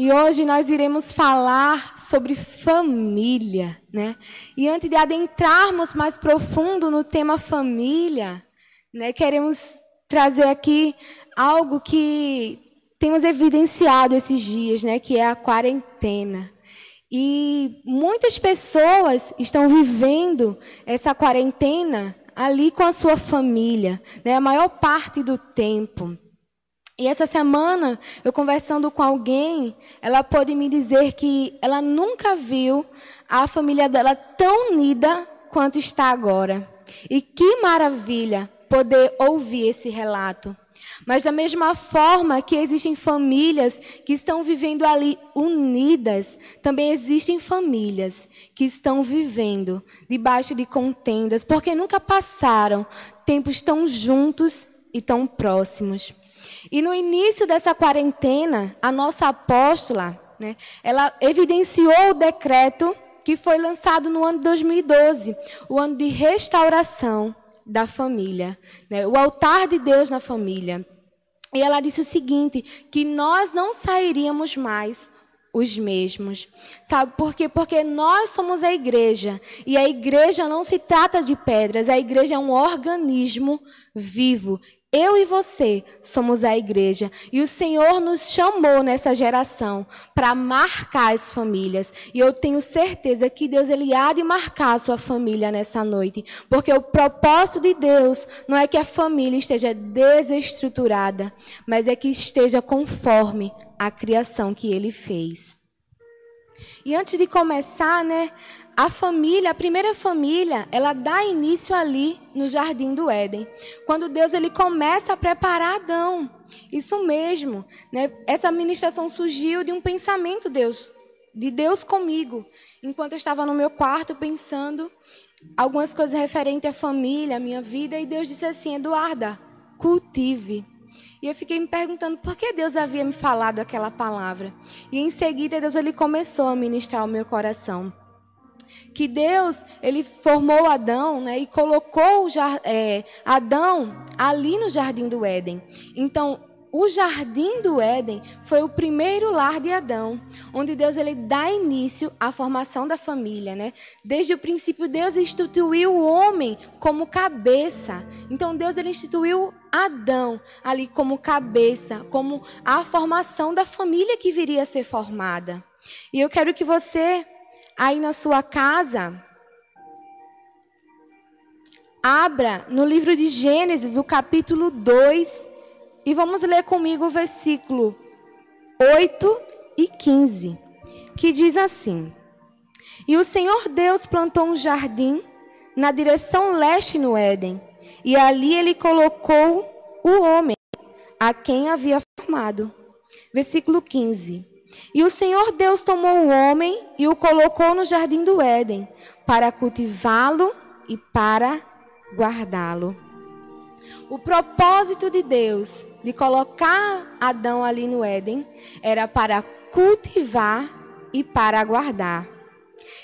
E hoje nós iremos falar sobre família, né? E antes de adentrarmos mais profundo no tema família, né, queremos trazer aqui algo que temos evidenciado esses dias, né, que é a quarentena. E muitas pessoas estão vivendo essa quarentena ali com a sua família, né, a maior parte do tempo. E essa semana, eu conversando com alguém, ela pôde me dizer que ela nunca viu a família dela tão unida quanto está agora. E que maravilha poder ouvir esse relato. Mas da mesma forma que existem famílias que estão vivendo ali unidas, também existem famílias que estão vivendo debaixo de contendas, porque nunca passaram tempos tão juntos e tão próximos. E no início dessa quarentena, a nossa apóstola, né, ela evidenciou o decreto que foi lançado no ano de 2012, o ano de restauração da família, né, o altar de Deus na família. E ela disse o seguinte: que nós não sairíamos mais os mesmos. Sabe por quê? Porque nós somos a igreja. E a igreja não se trata de pedras, a igreja é um organismo vivo eu e você somos a igreja e o Senhor nos chamou nessa geração para marcar as famílias. E eu tenho certeza que Deus ele há de marcar a sua família nessa noite, porque o propósito de Deus não é que a família esteja desestruturada, mas é que esteja conforme a criação que ele fez. E antes de começar, né, a família, a primeira família, ela dá início ali no jardim do Éden. Quando Deus ele começa a preparar Adão. Isso mesmo, né? Essa ministração surgiu de um pensamento Deus, de Deus comigo, enquanto eu estava no meu quarto pensando algumas coisas referentes à família, à minha vida, e Deus disse assim: "Eduarda, cultive". E eu fiquei me perguntando por que Deus havia me falado aquela palavra. E em seguida Deus ele começou a ministrar o meu coração que Deus ele formou Adão né, e colocou é, Adão ali no jardim do Éden. Então, o jardim do Éden foi o primeiro lar de Adão, onde Deus ele dá início à formação da família, né? Desde o princípio Deus instituiu o homem como cabeça. Então Deus ele instituiu Adão ali como cabeça, como a formação da família que viria a ser formada. E eu quero que você aí na sua casa, abra no livro de Gênesis, o capítulo 2, e vamos ler comigo o versículo 8 e 15, que diz assim: E o Senhor Deus plantou um jardim na direção leste no Éden, e ali ele colocou o homem a quem havia formado. Versículo 15. E o Senhor Deus tomou o homem e o colocou no jardim do Éden, para cultivá-lo e para guardá-lo. O propósito de Deus de colocar Adão ali no Éden era para cultivar e para guardar.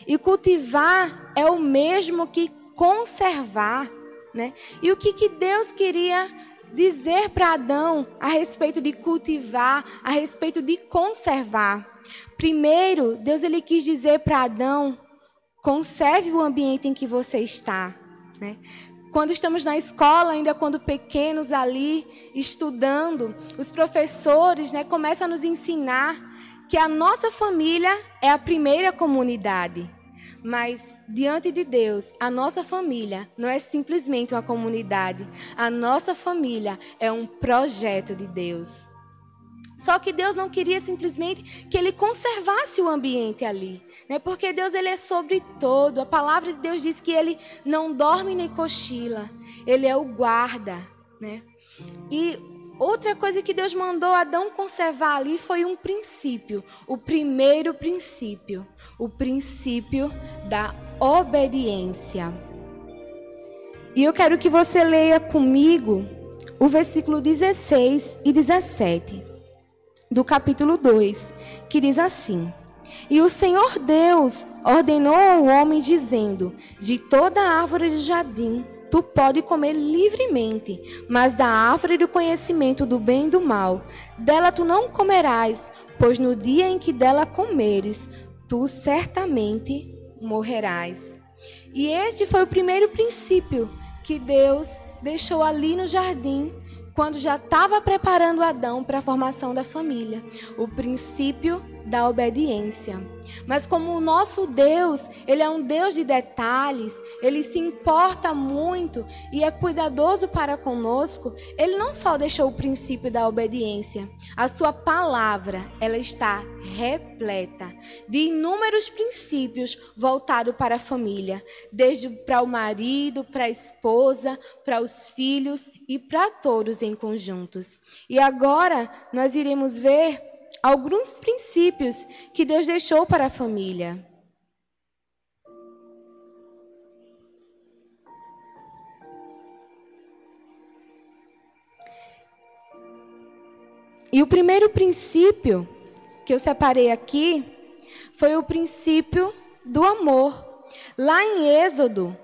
E cultivar é o mesmo que conservar, né? E o que, que Deus queria dizer para Adão a respeito de cultivar, a respeito de conservar. Primeiro, Deus ele quis dizer para Adão: conserve o ambiente em que você está. Né? Quando estamos na escola, ainda quando pequenos ali, estudando, os professores né, começam a nos ensinar que a nossa família é a primeira comunidade. Mas diante de Deus, a nossa família não é simplesmente uma comunidade. A nossa família é um projeto de Deus. Só que Deus não queria simplesmente que ele conservasse o ambiente ali, né? Porque Deus ele é sobre todo. A palavra de Deus diz que ele não dorme nem cochila. Ele é o guarda, né? E Outra coisa que Deus mandou Adão conservar ali foi um princípio, o primeiro princípio, o princípio da obediência. E eu quero que você leia comigo o versículo 16 e 17 do capítulo 2, que diz assim: E o Senhor Deus ordenou ao homem, dizendo: De toda árvore do jardim tu pode comer livremente, mas da árvore do conhecimento do bem e do mal, dela tu não comerás, pois no dia em que dela comeres, tu certamente morrerás. E este foi o primeiro princípio que Deus deixou ali no jardim quando já estava preparando Adão para a formação da família. O princípio da obediência. Mas como o nosso Deus, ele é um Deus de detalhes, ele se importa muito e é cuidadoso para conosco, ele não só deixou o princípio da obediência, a sua palavra, ela está repleta de inúmeros princípios voltados para a família, desde para o marido, para a esposa, para os filhos e para todos em conjuntos. E agora nós iremos ver alguns princípios que Deus deixou para a família. E o primeiro princípio que eu separei aqui foi o princípio do amor. Lá em Êxodo,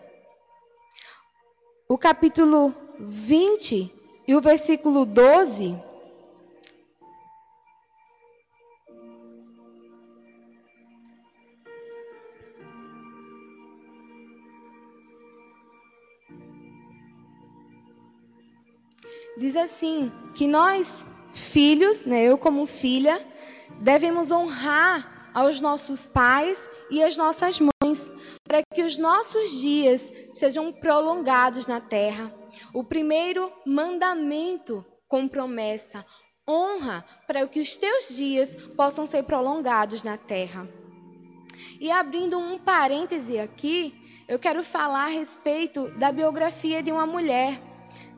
o capítulo 20 e o versículo 12, diz assim: que nós, filhos, né, eu como filha, devemos honrar aos nossos pais e às nossas mães, para que os nossos dias sejam prolongados na terra. O primeiro mandamento com promessa: honra para que os teus dias possam ser prolongados na terra. E abrindo um parêntese aqui, eu quero falar a respeito da biografia de uma mulher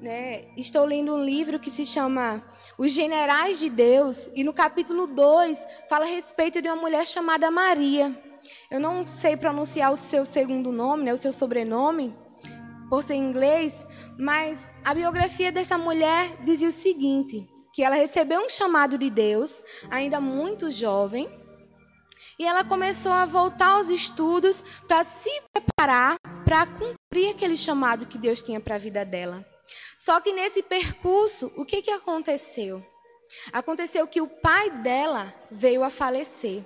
né, estou lendo um livro que se chama Os Generais de Deus, e no capítulo 2 fala a respeito de uma mulher chamada Maria. Eu não sei pronunciar o seu segundo nome, né, o seu sobrenome, por ser inglês, mas a biografia dessa mulher dizia o seguinte: que ela recebeu um chamado de Deus, ainda muito jovem, e ela começou a voltar aos estudos para se preparar para cumprir aquele chamado que Deus tinha para a vida dela. Só que nesse percurso, o que, que aconteceu? Aconteceu que o pai dela veio a falecer.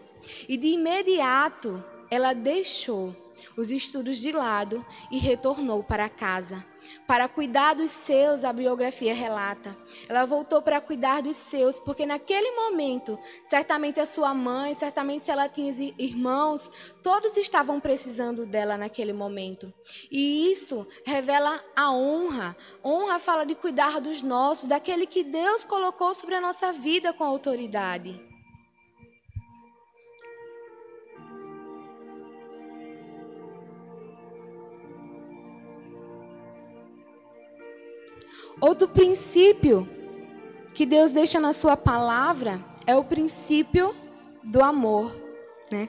E de imediato, ela deixou os estudos de lado e retornou para casa. Para cuidar dos seus, a biografia relata. Ela voltou para cuidar dos seus, porque naquele momento, certamente a sua mãe, certamente se ela tinha irmãos, todos estavam precisando dela naquele momento. E isso revela a honra. Honra fala de cuidar dos nossos, daquele que Deus colocou sobre a nossa vida com autoridade. Outro princípio que Deus deixa na sua palavra é o princípio do amor. Né?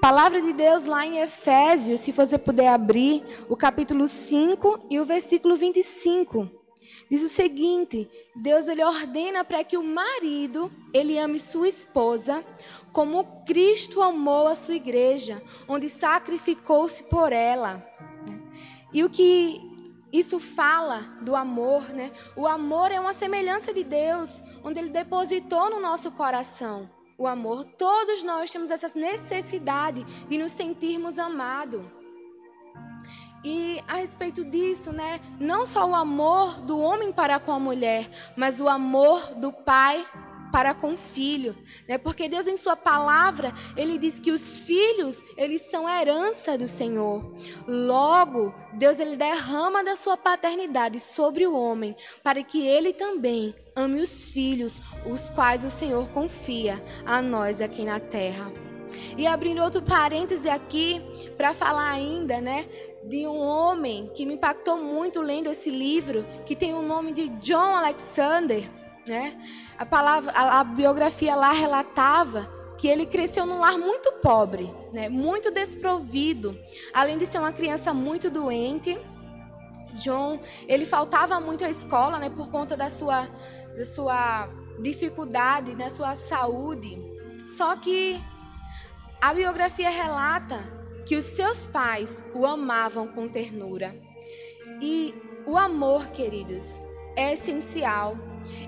Palavra de Deus lá em Efésios, se você puder abrir, o capítulo 5 e o versículo 25. Diz o seguinte: Deus ele ordena para que o marido ele ame sua esposa como Cristo amou a sua igreja, onde sacrificou-se por ela. E o que isso fala do amor, né? O amor é uma semelhança de Deus, onde Ele depositou no nosso coração o amor. Todos nós temos essa necessidade de nos sentirmos amados. E a respeito disso, né? Não só o amor do homem para com a mulher, mas o amor do pai para com o filho, né? Porque Deus em sua palavra, ele diz que os filhos, eles são herança do Senhor. Logo, Deus ele derrama da sua paternidade sobre o homem, para que ele também ame os filhos, os quais o Senhor confia a nós aqui na terra. E abrindo outro parêntese aqui, para falar ainda, né, de um homem que me impactou muito lendo esse livro, que tem o nome de John Alexander. Né? A, palavra, a, a biografia lá relatava que ele cresceu num lar muito pobre, né? muito desprovido. Além de ser uma criança muito doente, John, ele faltava muito à escola, né, por conta da sua, da sua dificuldade, da sua saúde. Só que a biografia relata que os seus pais o amavam com ternura. E o amor, queridos, é essencial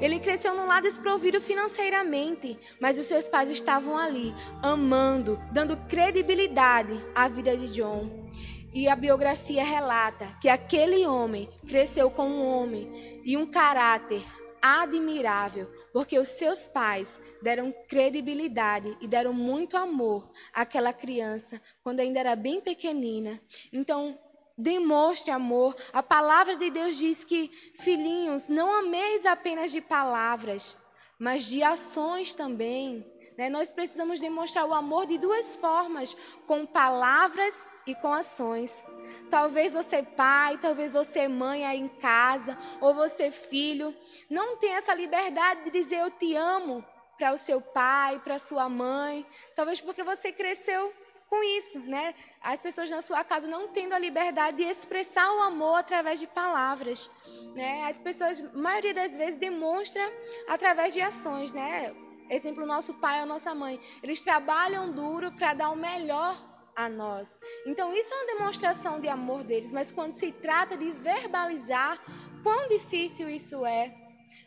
Ele cresceu num lado desprovido financeiramente, mas os seus pais estavam ali, amando, dando credibilidade à vida de John. E a biografia relata que aquele homem cresceu com um homem e um caráter admirável, porque os seus pais deram credibilidade e deram muito amor àquela criança quando ainda era bem pequenina. Então, demonstre amor. A palavra de Deus diz que, filhinhos, não ameis apenas de palavras, mas de ações também. Né? Nós precisamos demonstrar o amor de duas formas: com palavras e com ações. Talvez você pai, talvez você mãe aí em casa, ou você filho, não tem essa liberdade de dizer eu te amo para o seu pai, para sua mãe. Talvez porque você cresceu com isso, né? As pessoas na sua casa não tendo a liberdade de expressar o amor através de palavras, né? As pessoas, maioria das vezes, demonstra através de ações, né? Exemplo, nosso pai ou nossa mãe, eles trabalham duro para dar o melhor a nós. Então, isso é uma demonstração de amor deles, mas quando se trata de verbalizar, quão difícil isso é.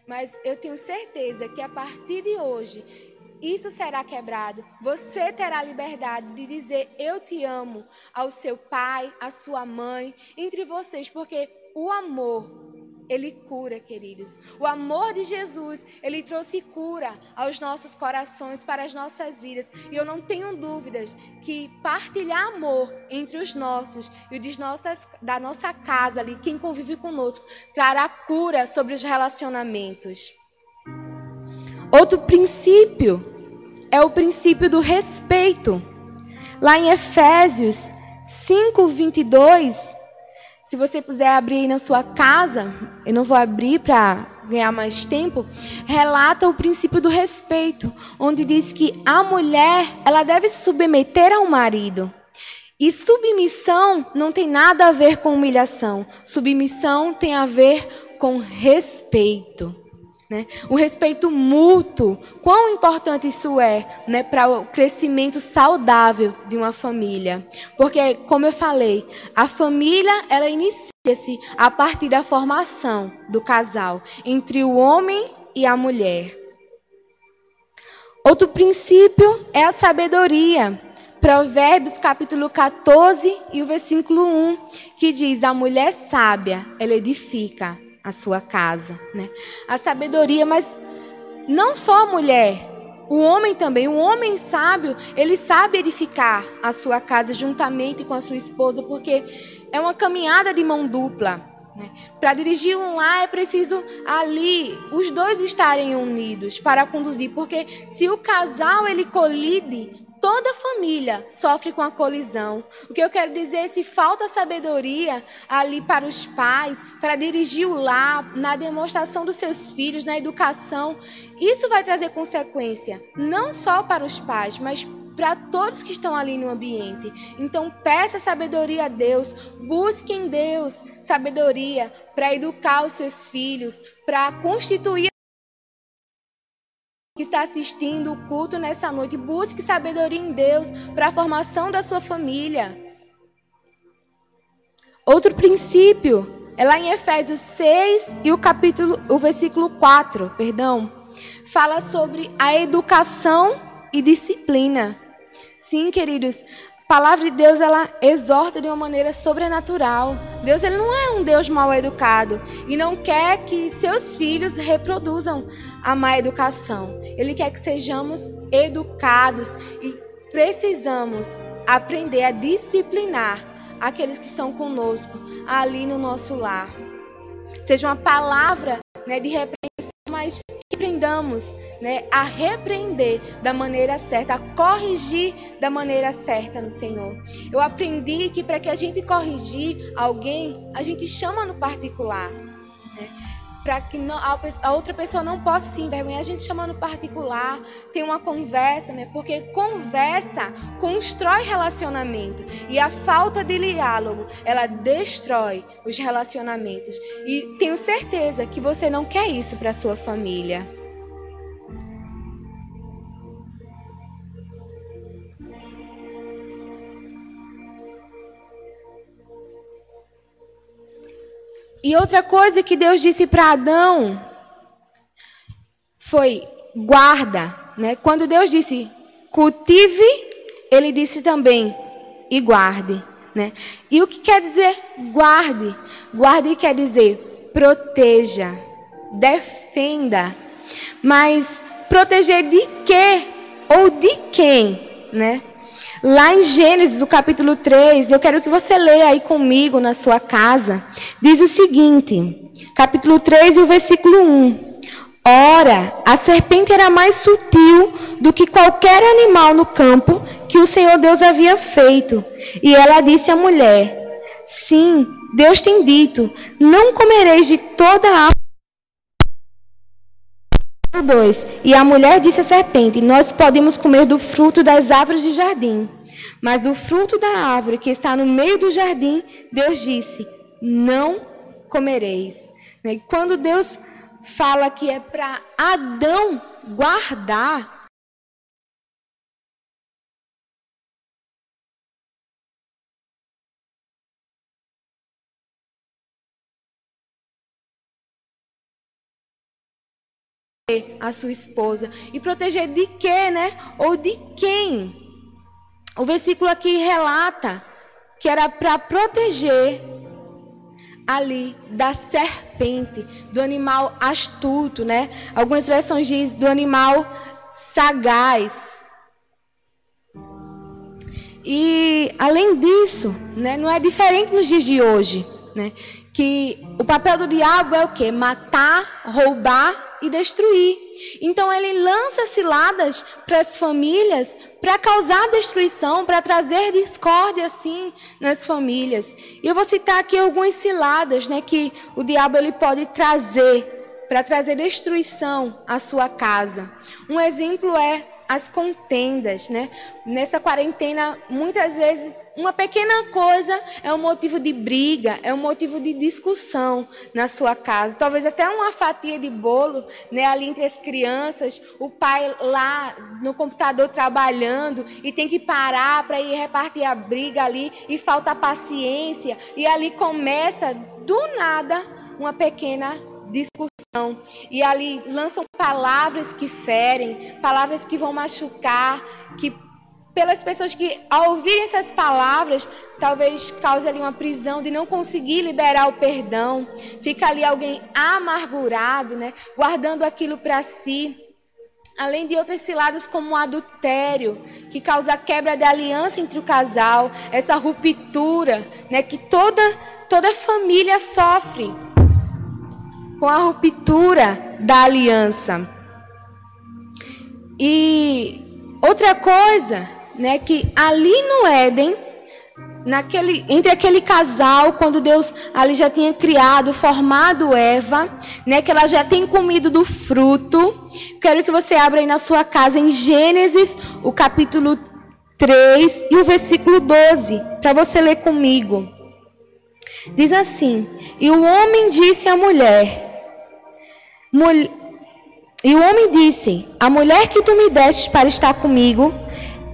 Mas eu tenho certeza que a partir de hoje isso será quebrado. Você terá liberdade de dizer eu te amo ao seu pai, à sua mãe, entre vocês, porque o amor ele cura, queridos. O amor de Jesus, ele trouxe cura aos nossos corações, para as nossas vidas. E eu não tenho dúvidas que partilhar amor entre os nossos e o nossas, da nossa casa ali, quem convive conosco, trará cura sobre os relacionamentos. Outro princípio é o princípio do respeito. Lá em Efésios 5, 22, se você puder abrir aí na sua casa, eu não vou abrir para ganhar mais tempo, relata o princípio do respeito, onde diz que a mulher, ela deve se submeter ao marido. E submissão não tem nada a ver com humilhação. Submissão tem a ver com respeito. Né? O respeito mútuo, quão importante isso é né, para o crescimento saudável de uma família. Porque, como eu falei, a família ela inicia-se a partir da formação do casal entre o homem e a mulher. Outro princípio é a sabedoria. Provérbios capítulo 14 e o versículo 1, que diz: A mulher sábia, ela edifica a sua casa, né? A sabedoria, mas não só a mulher, o homem também, o homem sábio, ele sabe edificar a sua casa juntamente com a sua esposa, porque é uma caminhada de mão dupla. Né? Para dirigir um lar é preciso ali os dois estarem unidos para conduzir, porque se o casal ele colide, Toda família sofre com a colisão. O que eu quero dizer é se falta sabedoria ali para os pais, para dirigir o lar, na demonstração dos seus filhos, na educação, isso vai trazer consequência, não só para os pais, mas para todos que estão ali no ambiente. Então, peça sabedoria a Deus, busque em Deus sabedoria para educar os seus filhos, para constituir que está assistindo o culto nessa noite, busque sabedoria em Deus para a formação da sua família. Outro princípio é lá em Efésios 6 e o capítulo, o versículo 4, perdão, fala sobre a educação e disciplina. Sim, queridos, palavra de Deus ela exorta de uma maneira sobrenatural. Deus ele não é um Deus mal educado e não quer que seus filhos reproduzam a má educação. Ele quer que sejamos educados e precisamos aprender a disciplinar aqueles que estão conosco ali no nosso lar. Seja uma palavra né, de repreensão, mas aprendamos né, a repreender da maneira certa, a corrigir da maneira certa no Senhor. Eu aprendi que para que a gente corrigir alguém, a gente chama no particular. Né? Para que não, a, outra pessoa não possa se envergonhar. A gente chama no particular, tem uma conversa, né? Porque conversa constrói relacionamento e a falta de diálogo ela destrói os relacionamentos. E tenho certeza que você não quer isso para sua família. E outra coisa que Deus disse para Adão, foi guarda, né? Quando Deus disse cultive, ele disse também e guarde, né? E o que quer dizer guarde? Guarde quer dizer proteja, defenda. Mas proteger de quê ou de quem, né? Lá em Gênesis, no capítulo 3, eu quero que você leia aí comigo na sua casa. Diz o seguinte, capítulo 3 e o versículo 1. Ora, a serpente era mais sutil do que qualquer animal no campo que o Senhor Deus havia feito. E ela disse à mulher: Sim, Deus tem dito: Não comereis de toda a árvore 2. E a mulher disse à serpente: Nós podemos comer do fruto das árvores de jardim. Mas do fruto da árvore que está no meio do jardim, Deus disse: Não comereis. Né? E quando Deus fala que é para Adão guardar, a sua esposa. E proteger de quê, né? Ou de quem? O versículo aqui relata que era para proteger ali da serpente, do animal astuto, né? Algumas versões dizem do animal sagaz. E além disso, né, não é diferente nos dias de hoje, né? Que o papel do diabo é o quê? Matar, roubar e destruir. Então ele lança ciladas para as famílias para causar destruição, para trazer discórdia assim nas famílias. E eu vou citar aqui algumas ciladas, né, que o diabo ele pode trazer para trazer destruição à sua casa. Um exemplo é as contendas, né? Nessa quarentena, muitas vezes uma pequena coisa é um motivo de briga, é um motivo de discussão na sua casa. Talvez até uma fatia de bolo, né, ali entre as crianças, o pai lá no computador trabalhando e tem que parar para ir repartir a briga ali e falta paciência e ali começa do nada uma pequena discussão. E ali lançam palavras que ferem, palavras que vão machucar, que pelas pessoas que, ao ouvirem essas palavras, talvez cause ali uma prisão de não conseguir liberar o perdão. Fica ali alguém amargurado, né? guardando aquilo para si. Além de outras ciladas como o adultério, que causa a quebra da aliança entre o casal, essa ruptura, né, que toda toda família sofre com a ruptura da aliança. E outra coisa né, que ali no Éden, naquele, entre aquele casal, quando Deus ali já tinha criado, formado Eva, né, que ela já tem comido do fruto. Quero que você abra aí na sua casa em Gênesis, o capítulo 3 e o versículo 12, para você ler comigo. Diz assim: E o homem disse à mulher: Mul E o homem disse: A mulher que tu me deste para estar comigo,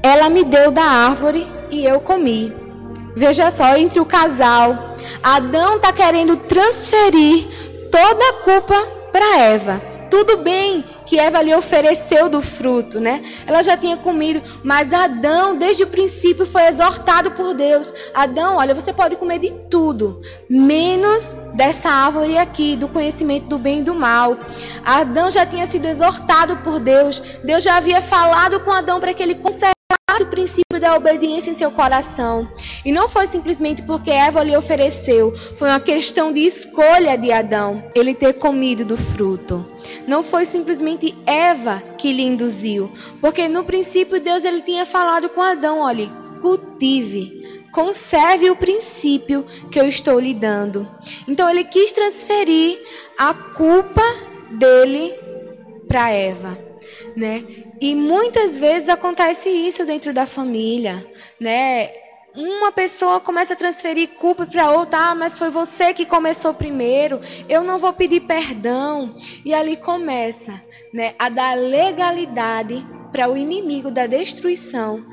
ela me deu da árvore e eu comi. Veja só, entre o casal, Adão está querendo transferir toda a culpa para Eva. Tudo bem que Eva lhe ofereceu do fruto, né? Ela já tinha comido, mas Adão, desde o princípio, foi exortado por Deus. Adão, olha, você pode comer de tudo, menos dessa árvore aqui, do conhecimento do bem e do mal. Adão já tinha sido exortado por Deus. Deus já havia falado com Adão para que ele conservasse o princípio da obediência em seu coração. E não foi simplesmente porque Eva lhe ofereceu, foi uma questão de escolha de Adão, ele ter comido do fruto. Não foi simplesmente Eva que lhe induziu, porque no princípio Deus ele tinha falado com Adão, olhe, cultive, conserve o princípio que eu estou lhe dando. Então ele quis transferir a culpa dele para Eva, né? E muitas vezes acontece isso dentro da família, né? Uma pessoa começa a transferir culpa para outra, ah, mas foi você que começou primeiro, eu não vou pedir perdão. E ali começa né, a dar legalidade para o inimigo da destruição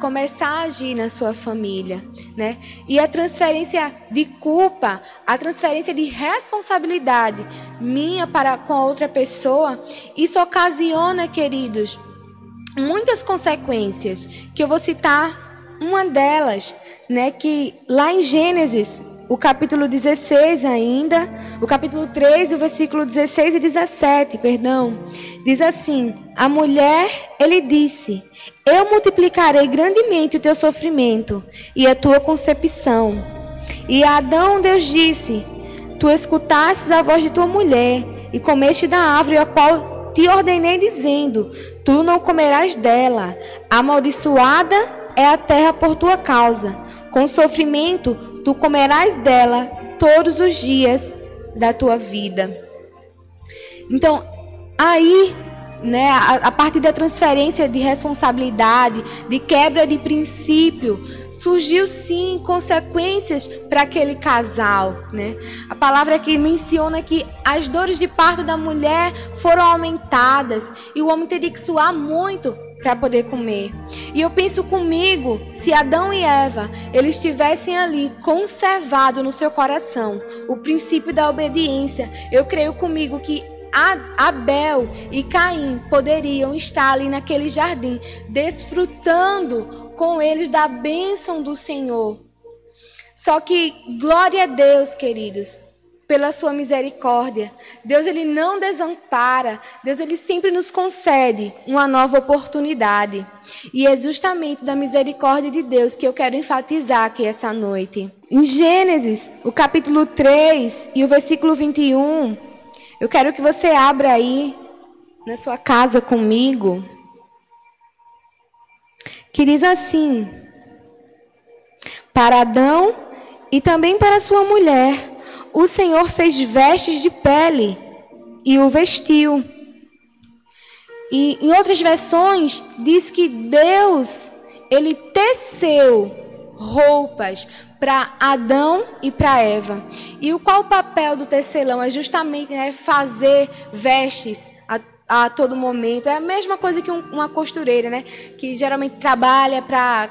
começar a agir na sua família. né? E a transferência de culpa, a transferência de responsabilidade minha para com a outra pessoa, isso ocasiona, queridos, muitas consequências, que eu vou citar uma delas, né, que lá em Gênesis o capítulo 16 ainda, o capítulo 13, o versículo 16 e 17, perdão, diz assim: A mulher, ele disse: Eu multiplicarei grandemente o teu sofrimento e a tua concepção. E a Adão Deus disse: Tu escutaste a voz de tua mulher e comeste da árvore a qual te ordenei dizendo: Tu não comerás dela. Amaldiçoada é a terra por tua causa. Com sofrimento tu comerás dela todos os dias da tua vida. Então, aí, né, a, a partir da transferência de responsabilidade, de quebra de princípio, surgiu sim consequências para aquele casal, né? A palavra aqui menciona que as dores de parto da mulher foram aumentadas e o homem teria que suar muito para poder comer. E eu penso comigo, se Adão e Eva, eles tivessem ali conservado no seu coração o princípio da obediência, eu creio comigo que Abel e Caim poderiam estar ali naquele jardim, desfrutando com eles da bênção do Senhor. Só que, glória a Deus, queridos, pela sua misericórdia. Deus ele não desampara, Deus ele sempre nos concede uma nova oportunidade. E é justamente da misericórdia de Deus que eu quero enfatizar aqui essa noite. Em Gênesis, o capítulo 3 e o versículo 21, eu quero que você abra aí na sua casa comigo. Que diz assim: Para Adão e também para sua mulher o Senhor fez vestes de pele e o vestiu. E em outras versões diz que Deus ele teceu roupas para Adão e para Eva. E o qual o papel do tecelão é justamente né, fazer vestes a, a, todo momento. É a mesma coisa que um, uma costureira, né, que geralmente trabalha para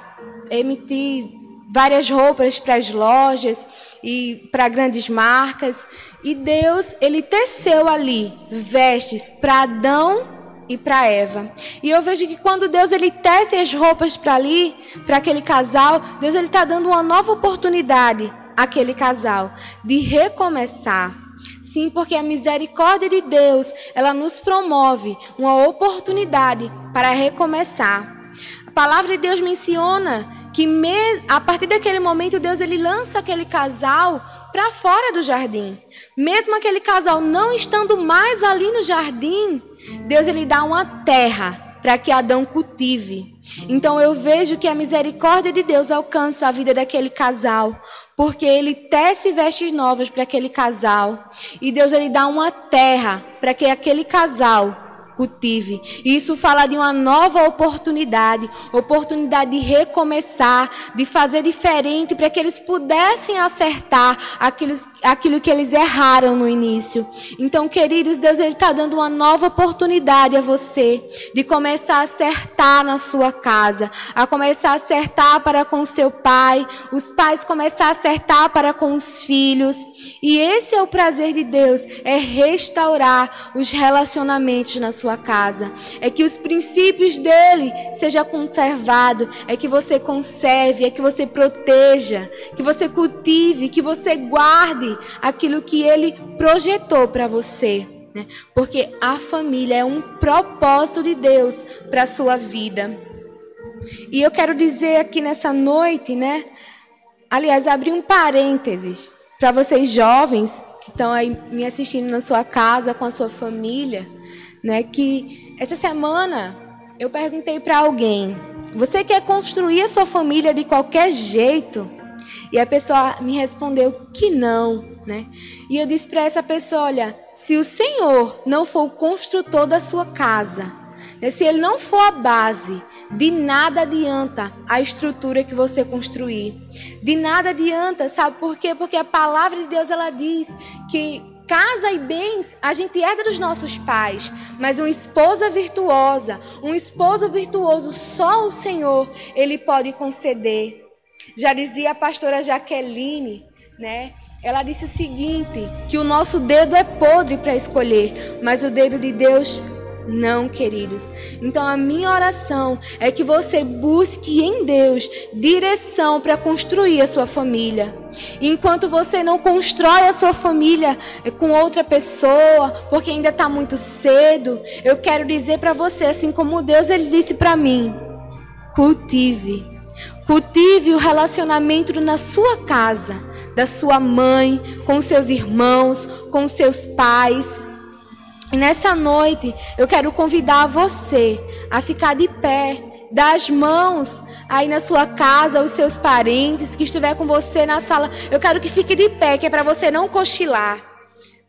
emitir várias roupas para as lojas e para grandes marcas. E Deus, ele teceu ali vestes para Adão e para Eva. E eu vejo que quando Deus ele tece as roupas para ali, para aquele casal, Deus ele está dando uma nova oportunidade àquele casal de recomeçar. Sim, porque a misericórdia de Deus, ela nos promove uma oportunidade para recomeçar. A palavra de Deus menciona que a partir daquele momento Deus ele lança aquele casal para fora do jardim. Mesmo aquele casal não estando mais ali no jardim, Deus ele dá uma terra para que Adão cultive. Então eu vejo que a misericórdia de Deus alcança a vida daquele casal, porque ele tece vestes novas para aquele casal, e Deus ele dá uma terra para que aquele casal cultive. Isso fala de uma nova oportunidade, oportunidade de recomeçar, de fazer diferente para que eles pudessem acertar aquilo, aquilo que eles erraram no início. Então, queridos, Deus está dando uma nova oportunidade a você de começar a acertar na sua casa, a começar a acertar para com seu pai, os pais começar a acertar para com os filhos. E esse é o prazer de Deus, é restaurar os relacionamentos na sua sua casa. É que os princípios dele seja conservado, é que você conserve, é que você proteja, que você cultive, que você guarde aquilo que ele projetou para você. Né? Porque a família é um propósito de Deus para a sua vida. E eu quero dizer aqui nessa noite, né? Aliás, abrir um parênteses para vocês jovens que estão aí me assistindo na sua casa com a sua família né? Que essa semana eu perguntei para alguém: você quer construir a sua família de qualquer jeito? E a pessoa me respondeu que não, né? E eu disse para essa pessoa: olha, se o Senhor não for o construtor da sua casa, né, se Ele não for a base, de nada adianta a estrutura que você construir. De nada adianta, sabe por quê? Porque a palavra de Deus ela diz que Casa e bens a gente herda dos nossos pais, mas uma esposa virtuosa, um esposo virtuoso, só o Senhor, ele pode conceder. Já dizia a pastora Jaqueline, né? Ela disse o seguinte: que o nosso dedo é podre para escolher, mas o dedo de Deus não, queridos. Então a minha oração é que você busque em Deus direção para construir a sua família. Enquanto você não constrói a sua família com outra pessoa, porque ainda está muito cedo, eu quero dizer para você, assim como Deus ele disse para mim, cultive, cultive o relacionamento na sua casa, da sua mãe, com seus irmãos, com seus pais. E nessa noite eu quero convidar você a ficar de pé, dar as mãos aí na sua casa, os seus parentes que estiver com você na sala. Eu quero que fique de pé, que é para você não cochilar,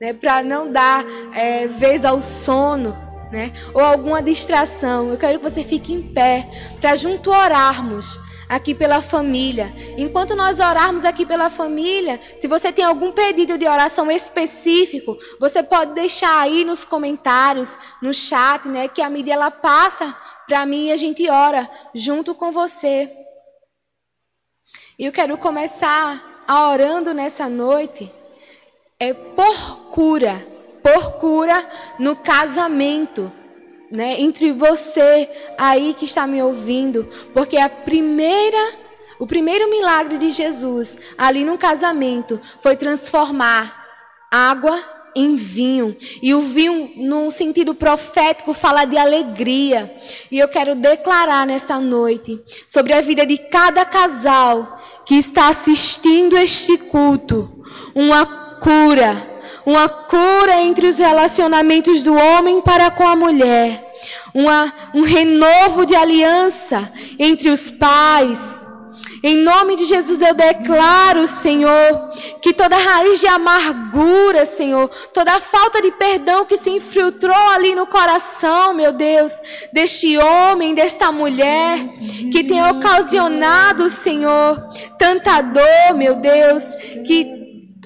né? Para não dar é, vez ao sono, né? Ou alguma distração. Eu quero que você fique em pé para junto orarmos aqui pela família. Enquanto nós orarmos aqui pela família, se você tem algum pedido de oração específico, você pode deixar aí nos comentários, no chat, né, que a mídia ela passa para mim e a gente ora junto com você. E eu quero começar a orando nessa noite é por cura, por cura no casamento né, entre você aí que está me ouvindo, porque a primeira, o primeiro milagre de Jesus ali no casamento foi transformar água em vinho. E o vinho, num sentido profético, fala de alegria. E eu quero declarar nessa noite sobre a vida de cada casal que está assistindo este culto uma cura uma cura entre os relacionamentos do homem para com a mulher, uma, um renovo de aliança entre os pais. Em nome de Jesus eu declaro, Senhor, que toda raiz de amargura, Senhor, toda falta de perdão que se infiltrou ali no coração, meu Deus, deste homem, desta mulher, que tem ocasionado, Senhor, tanta dor, meu Deus, que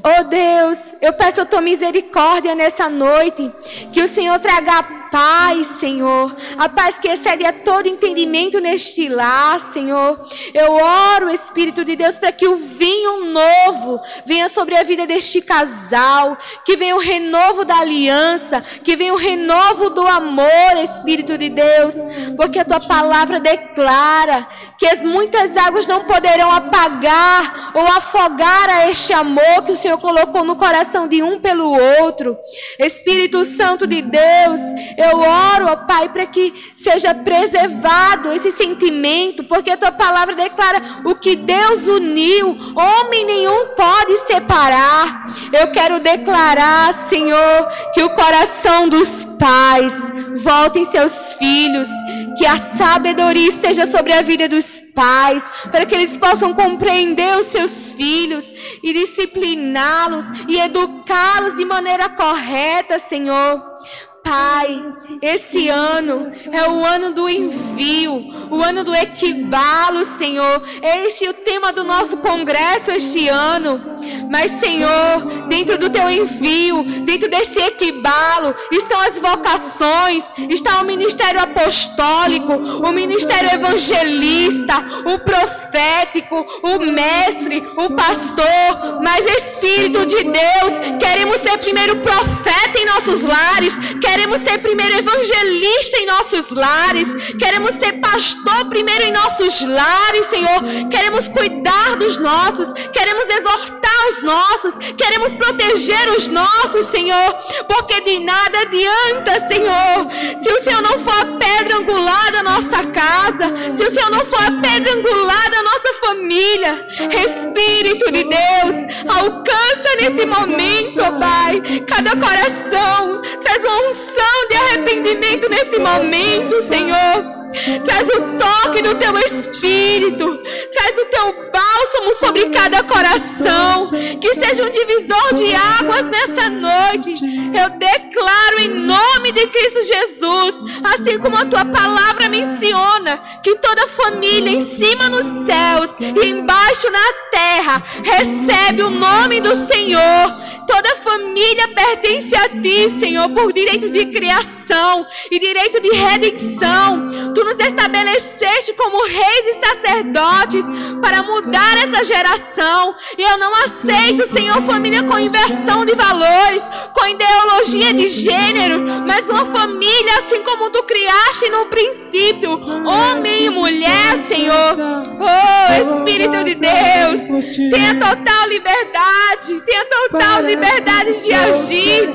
Oh Deus, eu peço a tua misericórdia nessa noite. Que o Senhor traga paz, Senhor. A paz que excede a todo entendimento neste lar, Senhor. Eu oro, Espírito de Deus, para que o vinho novo venha sobre a vida deste casal. Que venha o renovo da aliança. Que venha o renovo do amor, Espírito de Deus. Porque a tua palavra declara que as muitas águas não poderão apagar ou afogar a este amor que o Senhor colocou no coração de um pelo outro. Espírito Santo de Deus, eu oro, ó Pai, para que seja preservado esse sentimento, porque a tua palavra declara o que Deus uniu, homem nenhum pode separar. Eu quero declarar, Senhor, que o coração dos pais volte em seus filhos, que a sabedoria esteja sobre a vida dos pais, para que eles possam compreender os seus filhos e discipliná-los e educá-los de maneira correta, Senhor. Pai, esse ano é o ano do envio, o ano do equibalo, Senhor. Este é o tema do nosso congresso este ano. Mas, Senhor, dentro do teu envio, dentro desse equibalo, estão as vocações, está o ministério apostólico, o ministério evangelista, o profético, o mestre, o pastor. Mas, Espírito de Deus, queremos ser primeiro profeta em nossos lares, Queremos ser primeiro evangelista em nossos lares. Queremos ser pastor primeiro em nossos lares, Senhor. Queremos cuidar dos nossos. Queremos exortar os nossos. Queremos proteger os nossos, Senhor. Porque de nada adianta, Senhor. Se o Senhor não for a pedra angular da nossa casa. Se o Senhor não for a pedra angular da nossa família. Espírito de Deus, alcança nesse momento, Pai. Cada coração. Traz uma unção de arrependimento nesse momento, Senhor. Traz o toque do teu espírito. Traz o teu bálsamo sobre cada coração. Que seja um divisor de águas nessa noite. Eu declaro em nome de Cristo Jesus, assim como a tua palavra menciona, que toda família em cima nos céus e embaixo na terra recebe o nome do Senhor. Toda família pertence a ti, Senhor, por direito de criação e direito de redenção. Tu nos estabeleceste como reis e sacerdotes para mudar essa geração. E eu não aceito, Senhor, família com inversão de valores, com ideologia de gênero, mas uma família assim como tu criaste no princípio, homem e mulher, Senhor. Oh, Espírito de Deus, tenha total liberdade, tenha total liberdade de agir.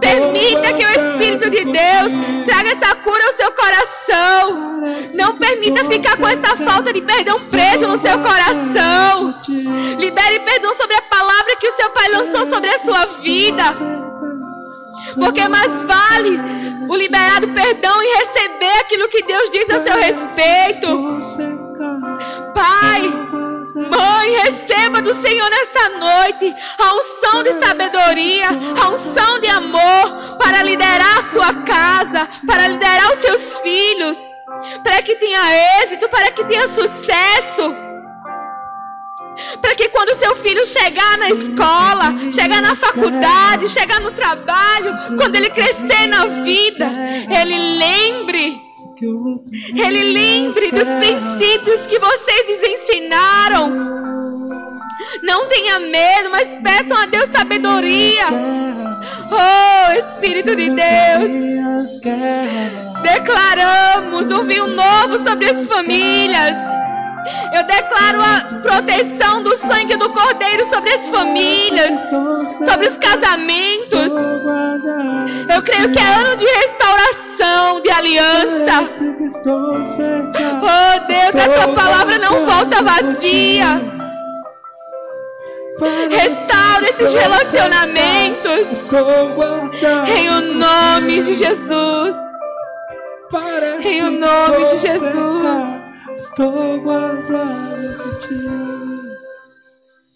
Permita que o Espírito de Deus traga essa cura ao seu coração. Não permita ficar com essa falta de perdão preso no seu coração. Libere perdão sobre a palavra que o seu pai lançou sobre a sua vida. Porque mais vale o liberado perdão e receber aquilo que Deus diz a seu respeito. Pai, mãe, receba do Senhor nessa noite a unção de sabedoria, a unção de amor para liderar a sua casa, para liderar os seus filhos para que tenha êxito, para que tenha sucesso. Para que quando seu filho chegar na escola, chegar na faculdade, chegar no trabalho, quando ele crescer na vida, ele lembre ele lembre dos princípios que vocês lhes ensinaram. Não tenha medo, mas peçam a Deus sabedoria. Oh, Espírito de Deus. Declaramos um vinho novo sobre as famílias. Eu declaro a proteção do sangue do Cordeiro sobre as famílias, sobre os casamentos. Eu creio que é ano de restauração, de aliança. Oh Deus, a tua palavra não volta vazia. Restaura esses relacionamentos. Em o nome de Jesus. Em o nome de Jesus. Estou guardado por ti.